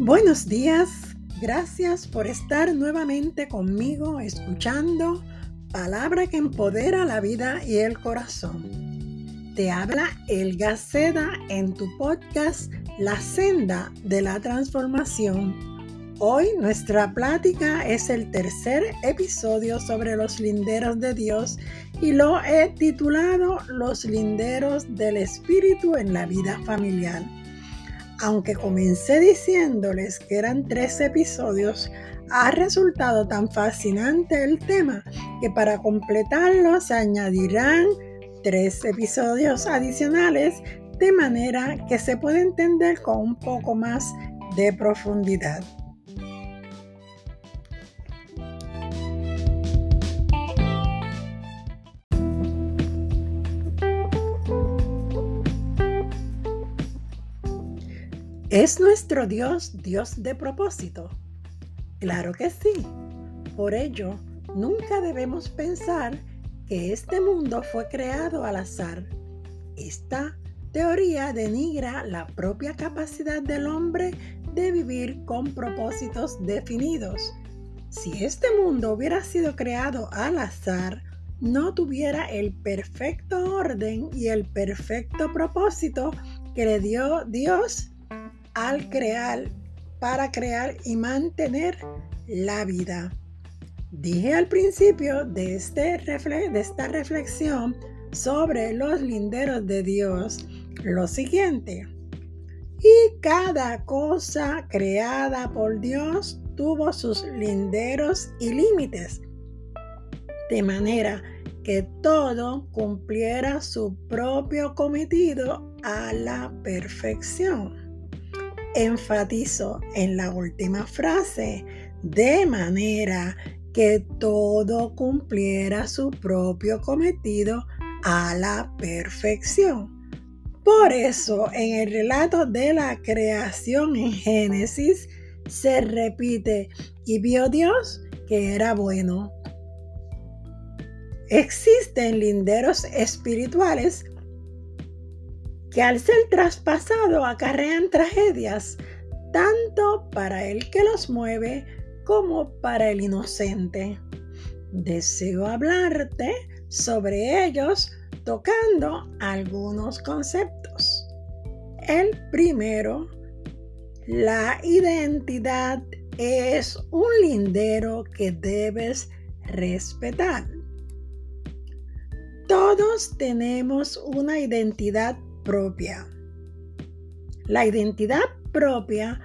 Buenos días, gracias por estar nuevamente conmigo escuchando palabra que empodera la vida y el corazón. Te habla El Gaceda en tu podcast La senda de la transformación. Hoy nuestra plática es el tercer episodio sobre los linderos de Dios y lo he titulado Los linderos del Espíritu en la vida familiar. Aunque comencé diciéndoles que eran tres episodios, ha resultado tan fascinante el tema que para completarlo se añadirán tres episodios adicionales de manera que se puede entender con un poco más de profundidad. ¿Es nuestro Dios Dios de propósito? Claro que sí. Por ello, nunca debemos pensar que este mundo fue creado al azar. Esta teoría denigra la propia capacidad del hombre de vivir con propósitos definidos. Si este mundo hubiera sido creado al azar, no tuviera el perfecto orden y el perfecto propósito que le dio Dios al crear, para crear y mantener la vida. Dije al principio de, este de esta reflexión sobre los linderos de Dios lo siguiente. Y cada cosa creada por Dios tuvo sus linderos y límites, de manera que todo cumpliera su propio cometido a la perfección enfatizo en la última frase, de manera que todo cumpliera su propio cometido a la perfección. Por eso en el relato de la creación en Génesis se repite, y vio Dios que era bueno. Existen linderos espirituales que al ser traspasado acarrean tragedias, tanto para el que los mueve como para el inocente. Deseo hablarte sobre ellos tocando algunos conceptos. El primero, la identidad es un lindero que debes respetar. Todos tenemos una identidad propia. La identidad propia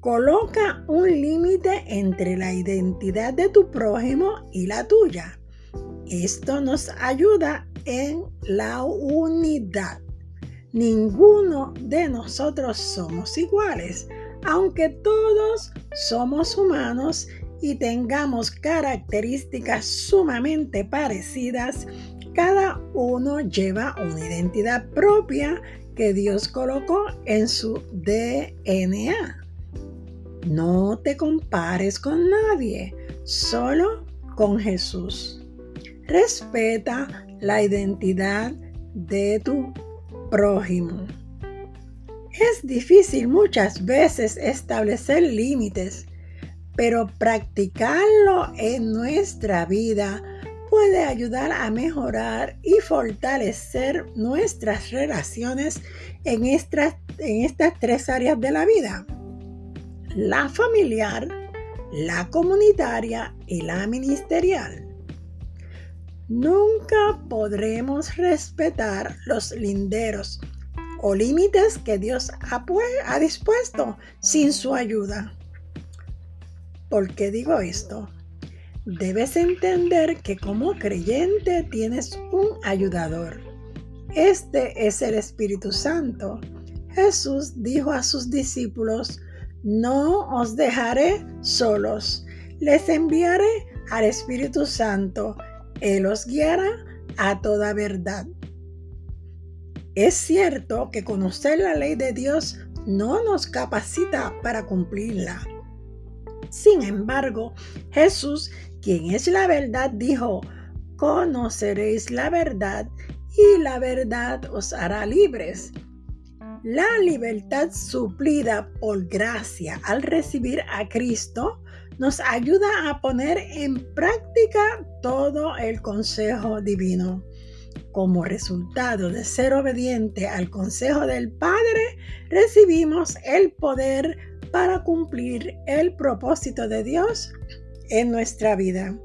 coloca un límite entre la identidad de tu prójimo y la tuya. Esto nos ayuda en la unidad. Ninguno de nosotros somos iguales, aunque todos somos humanos y tengamos características sumamente parecidas, cada uno lleva una identidad propia que Dios colocó en su DNA. No te compares con nadie, solo con Jesús. Respeta la identidad de tu prójimo. Es difícil muchas veces establecer límites, pero practicarlo en nuestra vida puede ayudar a mejorar y fortalecer nuestras relaciones en estas, en estas tres áreas de la vida. La familiar, la comunitaria y la ministerial. Nunca podremos respetar los linderos o límites que Dios ha, ha dispuesto sin su ayuda. ¿Por qué digo esto? Debes entender que como creyente tienes un ayudador. Este es el Espíritu Santo. Jesús dijo a sus discípulos, no os dejaré solos, les enviaré al Espíritu Santo. Él os guiará a toda verdad. Es cierto que conocer la ley de Dios no nos capacita para cumplirla. Sin embargo, Jesús quien es la verdad, dijo, conoceréis la verdad y la verdad os hará libres. La libertad suplida por gracia al recibir a Cristo nos ayuda a poner en práctica todo el consejo divino. Como resultado de ser obediente al consejo del Padre, recibimos el poder para cumplir el propósito de Dios en nuestra vida.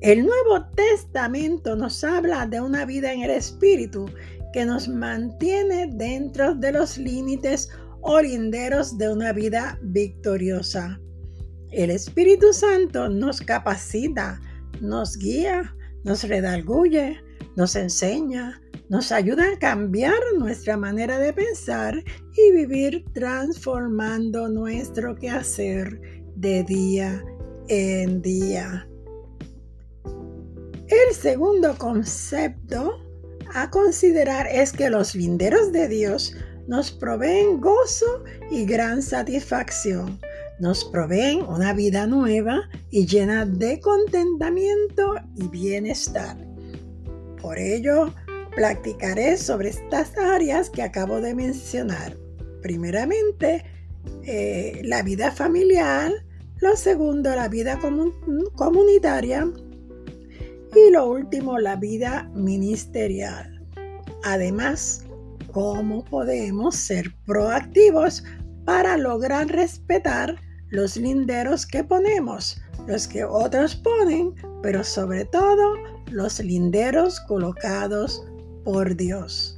El Nuevo Testamento nos habla de una vida en el Espíritu que nos mantiene dentro de los límites o linderos de una vida victoriosa. El Espíritu Santo nos capacita, nos guía, nos redarguye, nos enseña, nos ayuda a cambiar nuestra manera de pensar y vivir transformando nuestro quehacer de día en día. El segundo concepto a considerar es que los linderos de Dios nos proveen gozo y gran satisfacción. Nos proveen una vida nueva y llena de contentamiento y bienestar. Por ello, platicaré sobre estas áreas que acabo de mencionar. Primeramente, eh, la vida familiar. Lo segundo, la vida comunitaria y lo último, la vida ministerial. Además, cómo podemos ser proactivos para lograr respetar los linderos que ponemos, los que otros ponen, pero sobre todo los linderos colocados por Dios.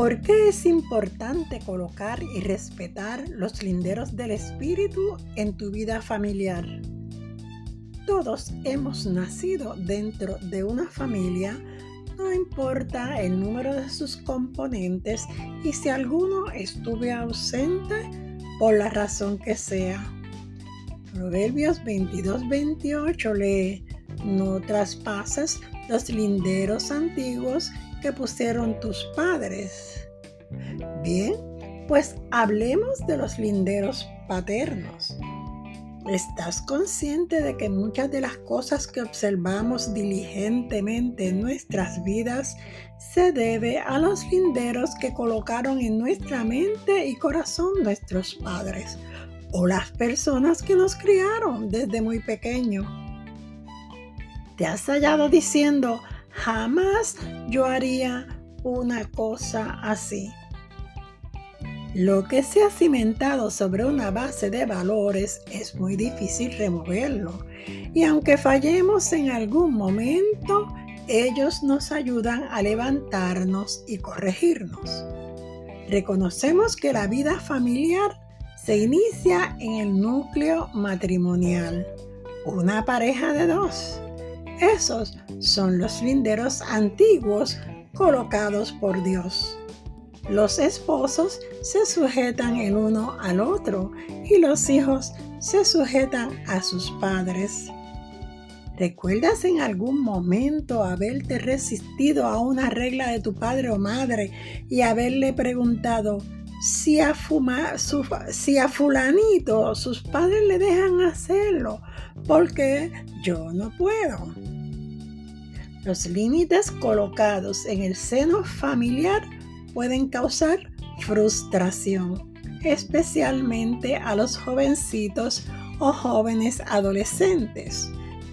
¿Por qué es importante colocar y respetar los linderos del espíritu en tu vida familiar? Todos hemos nacido dentro de una familia, no importa el número de sus componentes y si alguno estuve ausente por la razón que sea. Proverbios 22-28 lee, no traspases los linderos antiguos que pusieron tus padres. Bien, pues hablemos de los linderos paternos. ¿Estás consciente de que muchas de las cosas que observamos diligentemente en nuestras vidas se debe a los linderos que colocaron en nuestra mente y corazón nuestros padres o las personas que nos criaron desde muy pequeño? ¿Te has hallado diciendo, Jamás yo haría una cosa así. Lo que se ha cimentado sobre una base de valores es muy difícil removerlo. Y aunque fallemos en algún momento, ellos nos ayudan a levantarnos y corregirnos. Reconocemos que la vida familiar se inicia en el núcleo matrimonial, una pareja de dos. Esos son los linderos antiguos colocados por Dios. Los esposos se sujetan el uno al otro y los hijos se sujetan a sus padres. ¿Recuerdas en algún momento haberte resistido a una regla de tu padre o madre y haberle preguntado si a, si a fulanito sus padres le dejan hacerlo? Porque yo no puedo. Los límites colocados en el seno familiar pueden causar frustración, especialmente a los jovencitos o jóvenes adolescentes.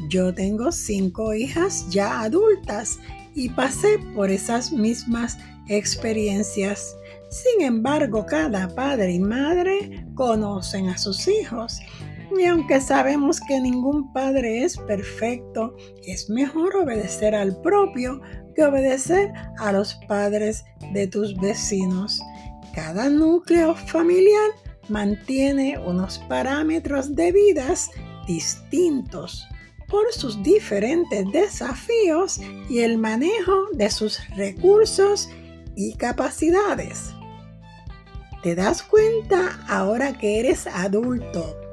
Yo tengo cinco hijas ya adultas y pasé por esas mismas experiencias. Sin embargo, cada padre y madre conocen a sus hijos y aunque sabemos que ningún padre es perfecto, es mejor obedecer al propio que obedecer a los padres de tus vecinos. Cada núcleo familiar mantiene unos parámetros de vidas distintos por sus diferentes desafíos y el manejo de sus recursos y capacidades. ¿Te das cuenta ahora que eres adulto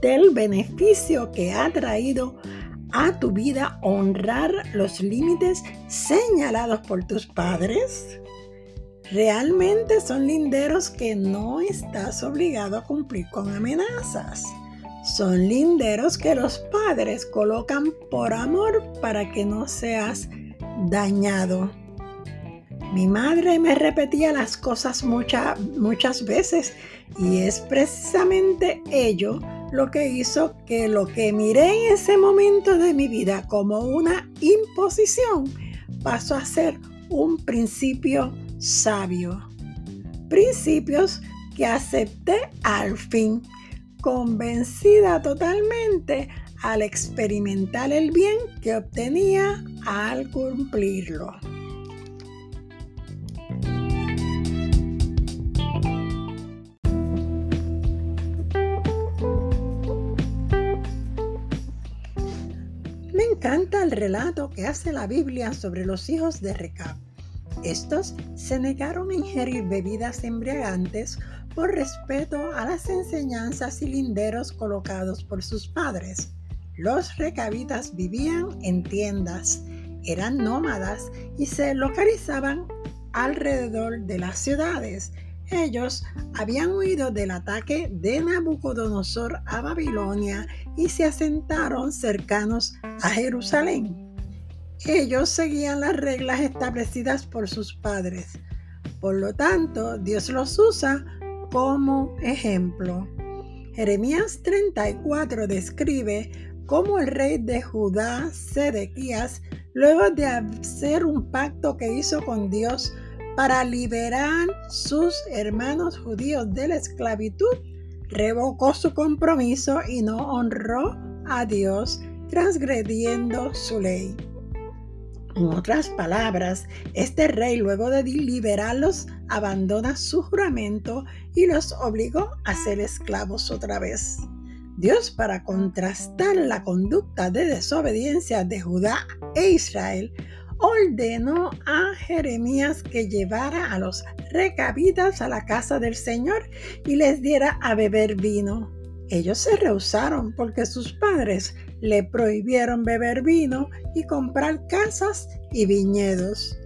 del beneficio que ha traído a tu vida honrar los límites señalados por tus padres? Realmente son linderos que no estás obligado a cumplir con amenazas. Son linderos que los padres colocan por amor para que no seas dañado. Mi madre me repetía las cosas muchas veces y es precisamente ello lo que hizo que lo que miré en ese momento de mi vida como una imposición pasó a ser un principio sabio. Principios que acepté al fin, convencida totalmente al experimentar el bien que obtenía al cumplirlo. Relato que hace la Biblia sobre los hijos de Recab. Estos se negaron a ingerir bebidas embriagantes por respeto a las enseñanzas y linderos colocados por sus padres. Los recabitas vivían en tiendas, eran nómadas y se localizaban alrededor de las ciudades ellos habían huido del ataque de Nabucodonosor a Babilonia y se asentaron cercanos a Jerusalén. Ellos seguían las reglas establecidas por sus padres. Por lo tanto, Dios los usa como ejemplo. Jeremías 34 describe cómo el rey de Judá, Sedequías, luego de hacer un pacto que hizo con Dios, para liberar sus hermanos judíos de la esclavitud, revocó su compromiso y no honró a Dios transgrediendo su ley. En otras palabras, este rey luego de liberarlos abandona su juramento y los obligó a ser esclavos otra vez. Dios, para contrastar la conducta de desobediencia de Judá e Israel, ordenó a Jeremías que llevara a los recabitas a la casa del Señor y les diera a beber vino. Ellos se rehusaron porque sus padres le prohibieron beber vino y comprar casas y viñedos.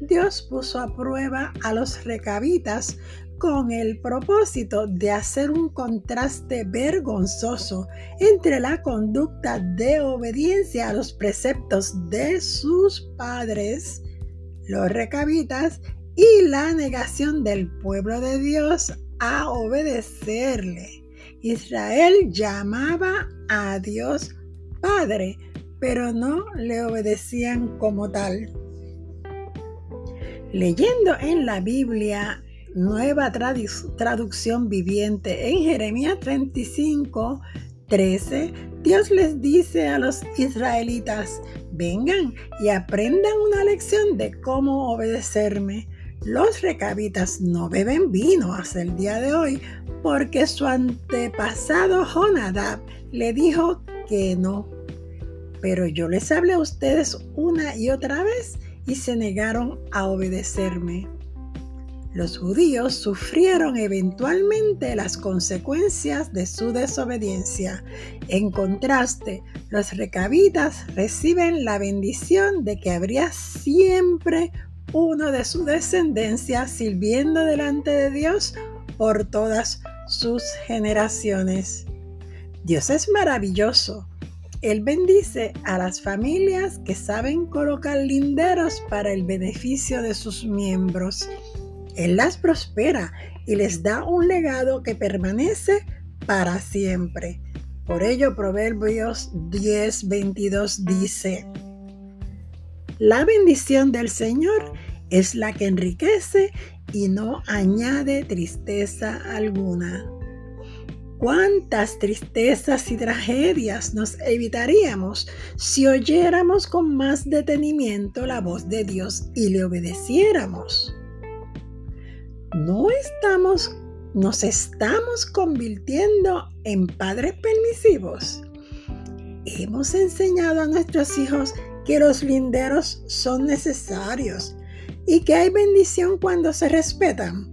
Dios puso a prueba a los recabitas con el propósito de hacer un contraste vergonzoso entre la conducta de obediencia a los preceptos de sus padres, los recabitas, y la negación del pueblo de Dios a obedecerle. Israel llamaba a Dios Padre, pero no le obedecían como tal. Leyendo en la Biblia nueva traducción viviente. En Jeremías 35, 13, Dios les dice a los israelitas, vengan y aprendan una lección de cómo obedecerme. Los recabitas no beben vino hasta el día de hoy porque su antepasado Jonadab le dijo que no. Pero yo les hablé a ustedes una y otra vez y se negaron a obedecerme. Los judíos sufrieron eventualmente las consecuencias de su desobediencia. En contraste, los recabitas reciben la bendición de que habría siempre uno de su descendencia sirviendo delante de Dios por todas sus generaciones. Dios es maravilloso. Él bendice a las familias que saben colocar linderos para el beneficio de sus miembros. Él las prospera y les da un legado que permanece para siempre. Por ello Proverbios 10:22 dice, La bendición del Señor es la que enriquece y no añade tristeza alguna. ¿Cuántas tristezas y tragedias nos evitaríamos si oyéramos con más detenimiento la voz de Dios y le obedeciéramos? No estamos, nos estamos convirtiendo en padres permisivos. Hemos enseñado a nuestros hijos que los linderos son necesarios y que hay bendición cuando se respetan.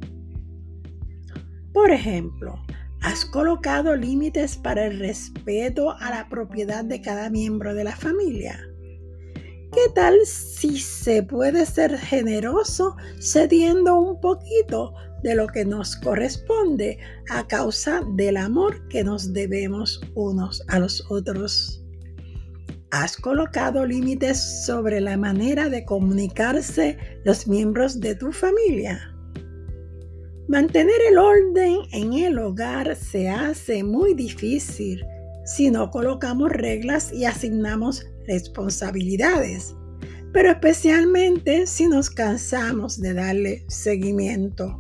Por ejemplo, has colocado límites para el respeto a la propiedad de cada miembro de la familia. ¿Qué tal si se puede ser generoso cediendo un poquito de lo que nos corresponde a causa del amor que nos debemos unos a los otros? ¿Has colocado límites sobre la manera de comunicarse los miembros de tu familia? Mantener el orden en el hogar se hace muy difícil si no colocamos reglas y asignamos responsabilidades, pero especialmente si nos cansamos de darle seguimiento.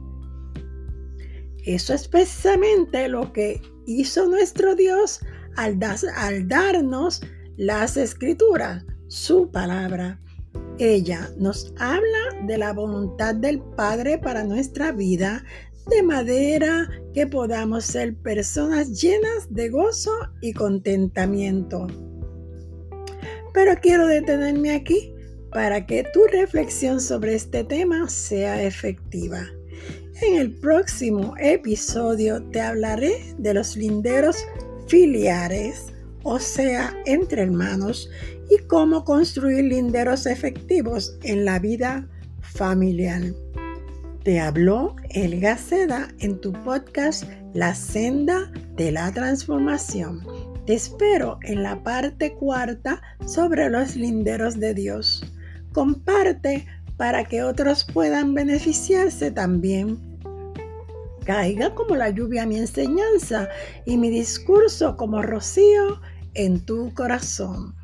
Eso es precisamente lo que hizo nuestro Dios al, al darnos las escrituras, su palabra. Ella nos habla de la voluntad del Padre para nuestra vida, de manera que podamos ser personas llenas de gozo y contentamiento. Pero quiero detenerme aquí para que tu reflexión sobre este tema sea efectiva. En el próximo episodio te hablaré de los linderos filiares, o sea, entre hermanos, y cómo construir linderos efectivos en la vida familiar. Te habló Elga Seda en tu podcast La senda de la transformación. Te espero en la parte cuarta sobre los linderos de Dios. Comparte para que otros puedan beneficiarse también. Caiga como la lluvia mi enseñanza y mi discurso como rocío en tu corazón.